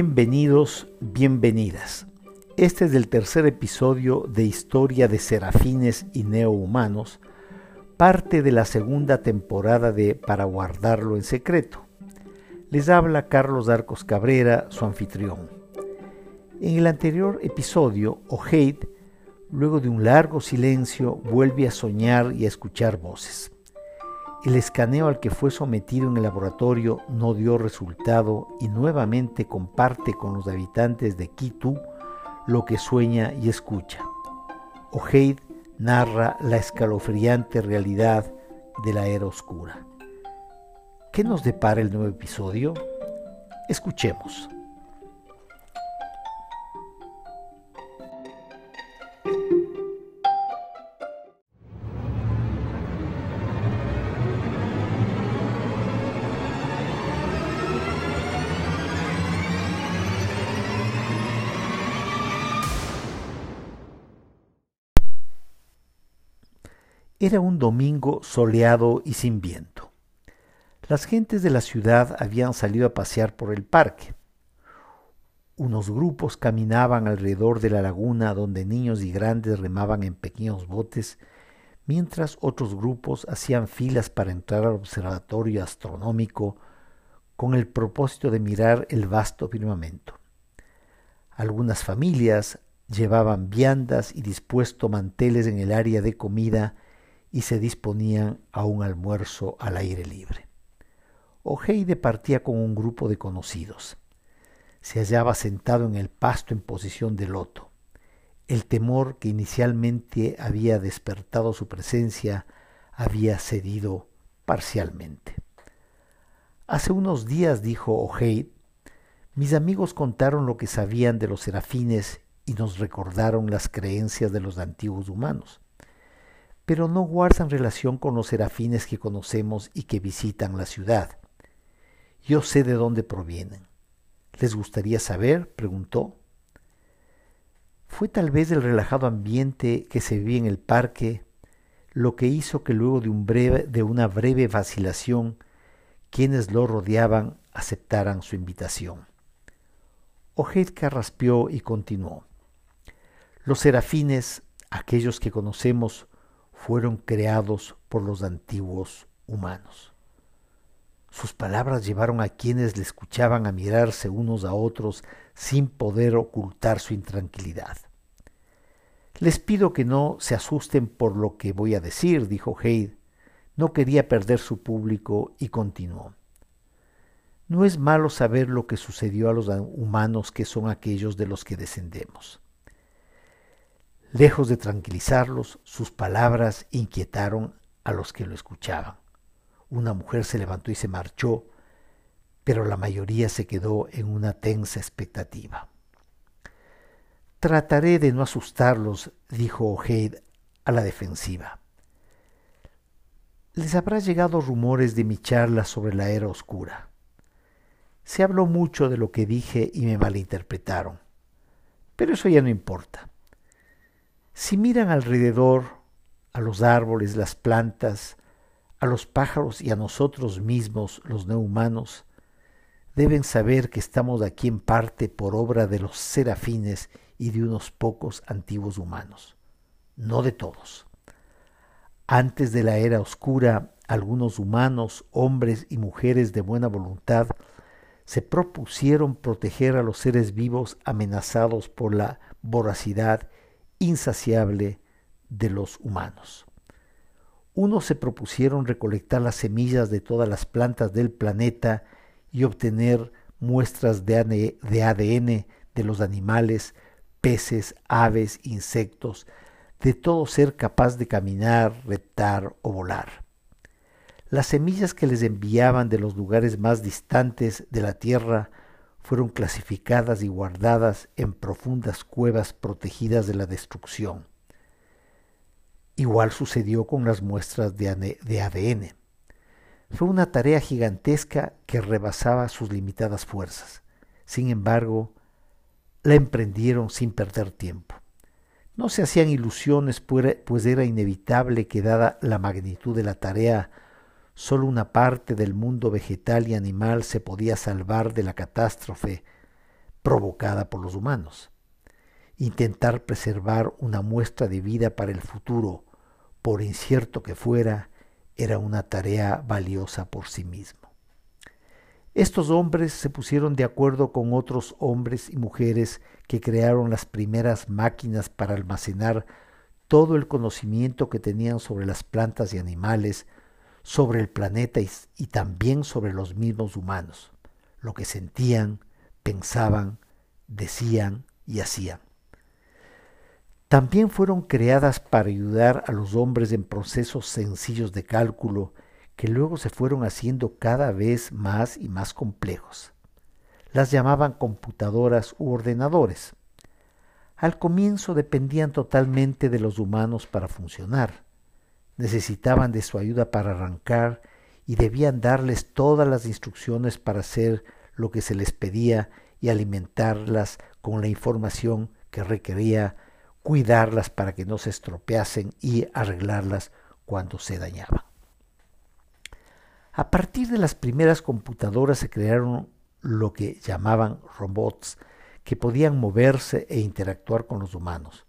Bienvenidos, bienvenidas. Este es el tercer episodio de Historia de Serafines y Neohumanos, parte de la segunda temporada de Para guardarlo en secreto. Les habla Carlos Arcos Cabrera, su anfitrión. En el anterior episodio, Ojeid, luego de un largo silencio, vuelve a soñar y a escuchar voces. El escaneo al que fue sometido en el laboratorio no dio resultado y nuevamente comparte con los habitantes de Kitu lo que sueña y escucha. Ojeid narra la escalofriante realidad de la era oscura. ¿Qué nos depara el nuevo episodio? Escuchemos. Era un domingo soleado y sin viento. Las gentes de la ciudad habían salido a pasear por el parque. Unos grupos caminaban alrededor de la laguna donde niños y grandes remaban en pequeños botes, mientras otros grupos hacían filas para entrar al observatorio astronómico con el propósito de mirar el vasto firmamento. Algunas familias llevaban viandas y dispuesto manteles en el área de comida y se disponían a un almuerzo al aire libre. Ojeide partía con un grupo de conocidos. Se hallaba sentado en el pasto en posición de loto. El temor que inicialmente había despertado su presencia había cedido parcialmente. Hace unos días, dijo Ojeid, mis amigos contaron lo que sabían de los serafines y nos recordaron las creencias de los antiguos humanos pero no guardan relación con los serafines que conocemos y que visitan la ciudad. Yo sé de dónde provienen. ¿Les gustaría saber? preguntó. Fue tal vez el relajado ambiente que se vivía en el parque lo que hizo que luego de, un breve, de una breve vacilación quienes lo rodeaban aceptaran su invitación. Ojeid carraspeó y continuó. Los serafines, aquellos que conocemos, fueron creados por los antiguos humanos. Sus palabras llevaron a quienes le escuchaban a mirarse unos a otros sin poder ocultar su intranquilidad. Les pido que no se asusten por lo que voy a decir, dijo Heid. No quería perder su público y continuó. No es malo saber lo que sucedió a los humanos que son aquellos de los que descendemos. Lejos de tranquilizarlos, sus palabras inquietaron a los que lo escuchaban. Una mujer se levantó y se marchó, pero la mayoría se quedó en una tensa expectativa. Trataré de no asustarlos, dijo Ojeid a la defensiva. Les habrá llegado rumores de mi charla sobre la era oscura. Se habló mucho de lo que dije y me malinterpretaron, pero eso ya no importa. Si miran alrededor, a los árboles, las plantas, a los pájaros y a nosotros mismos, los no humanos, deben saber que estamos aquí en parte por obra de los serafines y de unos pocos antiguos humanos, no de todos. Antes de la era oscura, algunos humanos, hombres y mujeres de buena voluntad, se propusieron proteger a los seres vivos amenazados por la voracidad insaciable de los humanos. Unos se propusieron recolectar las semillas de todas las plantas del planeta y obtener muestras de ADN de los animales, peces, aves, insectos, de todo ser capaz de caminar, reptar o volar. Las semillas que les enviaban de los lugares más distantes de la Tierra fueron clasificadas y guardadas en profundas cuevas protegidas de la destrucción. Igual sucedió con las muestras de ADN. Fue una tarea gigantesca que rebasaba sus limitadas fuerzas. Sin embargo, la emprendieron sin perder tiempo. No se hacían ilusiones, pues era inevitable que dada la magnitud de la tarea, Solo una parte del mundo vegetal y animal se podía salvar de la catástrofe, provocada por los humanos. Intentar preservar una muestra de vida para el futuro, por incierto que fuera, era una tarea valiosa por sí mismo. Estos hombres se pusieron de acuerdo con otros hombres y mujeres que crearon las primeras máquinas para almacenar todo el conocimiento que tenían sobre las plantas y animales, sobre el planeta y, también sobre los mismos humanos, lo que sentían, pensaban, decían y hacían. También fueron creadas para ayudar a los hombres en procesos sencillos de cálculo que luego se fueron haciendo cada vez más y más complejos. Las llamaban computadoras u ordenadores. Al comienzo dependían totalmente de los humanos para funcionar. Necesitaban de su ayuda para arrancar y debían darles todas las instrucciones para hacer lo que se les pedía y alimentarlas con la información que requería cuidarlas para que no se estropeasen y arreglarlas cuando se dañaban. A partir de las primeras computadoras se crearon lo que llamaban robots, que podían moverse e interactuar con los humanos,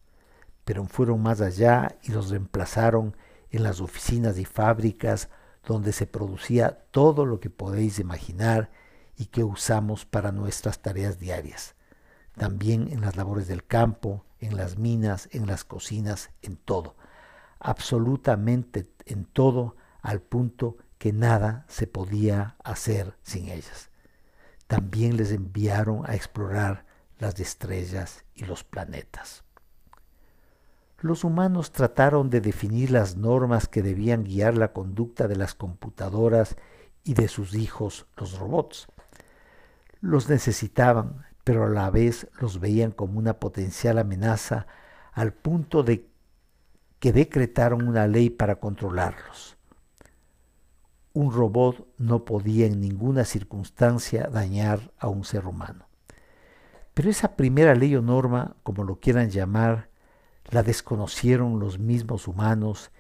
pero fueron más allá y los reemplazaron en las oficinas y fábricas donde se producía todo lo que podéis imaginar y que usamos para nuestras tareas diarias, también en las labores del campo, en las minas, en las cocinas, en todo, absolutamente en todo, al punto que nada se podía hacer sin ellas. También les enviaron a explorar las estrellas y los planetas. Los humanos trataron de definir las normas que debían guiar la conducta de las computadoras y de sus hijos, los robots. Los necesitaban, pero a la vez los veían como una potencial amenaza al punto de que decretaron una ley para controlarlos. Un robot no podía en ninguna circunstancia dañar a un ser humano. Pero esa primera ley o norma, como lo quieran llamar, la desconocieron los mismos humanos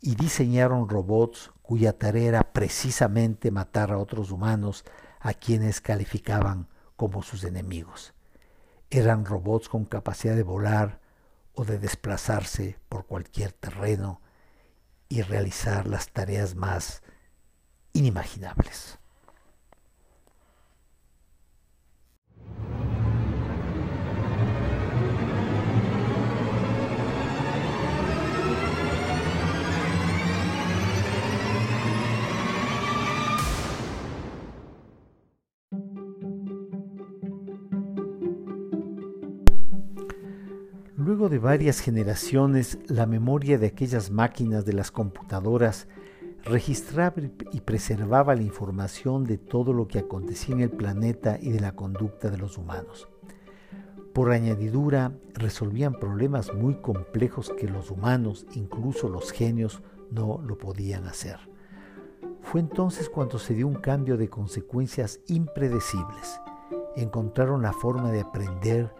y diseñaron robots cuya tarea era precisamente matar a otros humanos a quienes calificaban como sus enemigos. Eran robots con capacidad de volar o de desplazarse por cualquier terreno y realizar las tareas más inimaginables. De varias generaciones, la memoria de aquellas máquinas de las computadoras registraba y preservaba la información de todo lo que acontecía en el planeta y de la conducta de los humanos. Por añadidura, resolvían problemas muy complejos que los humanos, incluso los genios, no lo podían hacer. Fue entonces cuando se dio un cambio de consecuencias impredecibles. Encontraron la forma de aprender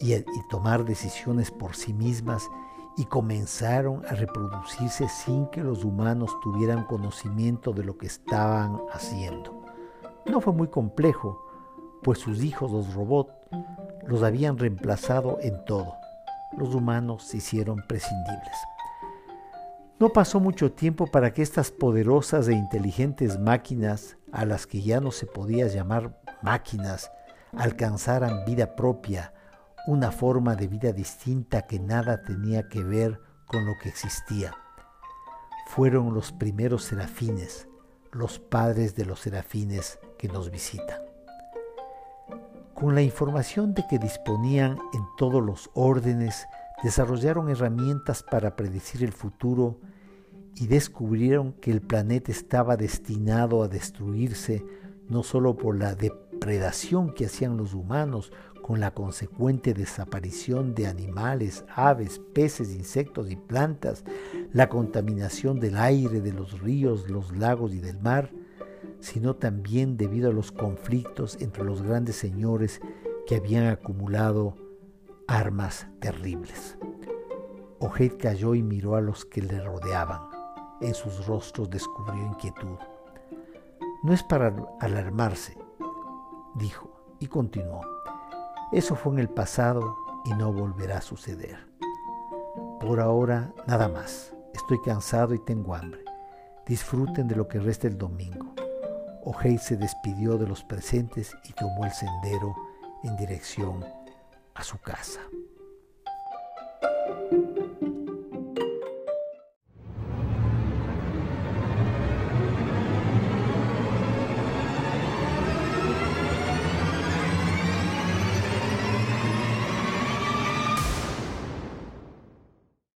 y, tomar decisiones por sí mismas y comenzaron a reproducirse sin que los humanos tuvieran conocimiento de lo que estaban haciendo. No fue muy complejo, pues sus hijos, los robots, los habían reemplazado en todo. Los humanos se hicieron prescindibles. No pasó mucho tiempo para que estas poderosas e inteligentes máquinas, a las que ya no se podía llamar máquinas, alcanzaran vida propia una forma de vida distinta que nada tenía que ver con lo que existía. Fueron los primeros serafines, los padres de los serafines que nos visitan. Con la información de que disponían en todos los órdenes, desarrollaron herramientas para predecir el futuro y descubrieron que el planeta estaba destinado a destruirse no solo por la depredación que hacían los humanos con la consecuente desaparición de animales, aves, peces, insectos y plantas, la contaminación del aire, de los ríos, los lagos y del mar, sino también debido a los conflictos entre los grandes señores que habían acumulado armas terribles. Ojed cayó y miró a los que le rodeaban. En sus rostros descubrió inquietud. No es para alarmarse, dijo, y continuó. Eso fue en el pasado y no volverá a suceder. Por ahora, nada más. Estoy cansado y tengo hambre. Disfruten de lo que resta el domingo. O'Hey se despidió de los presentes y tomó el sendero en dirección a su casa.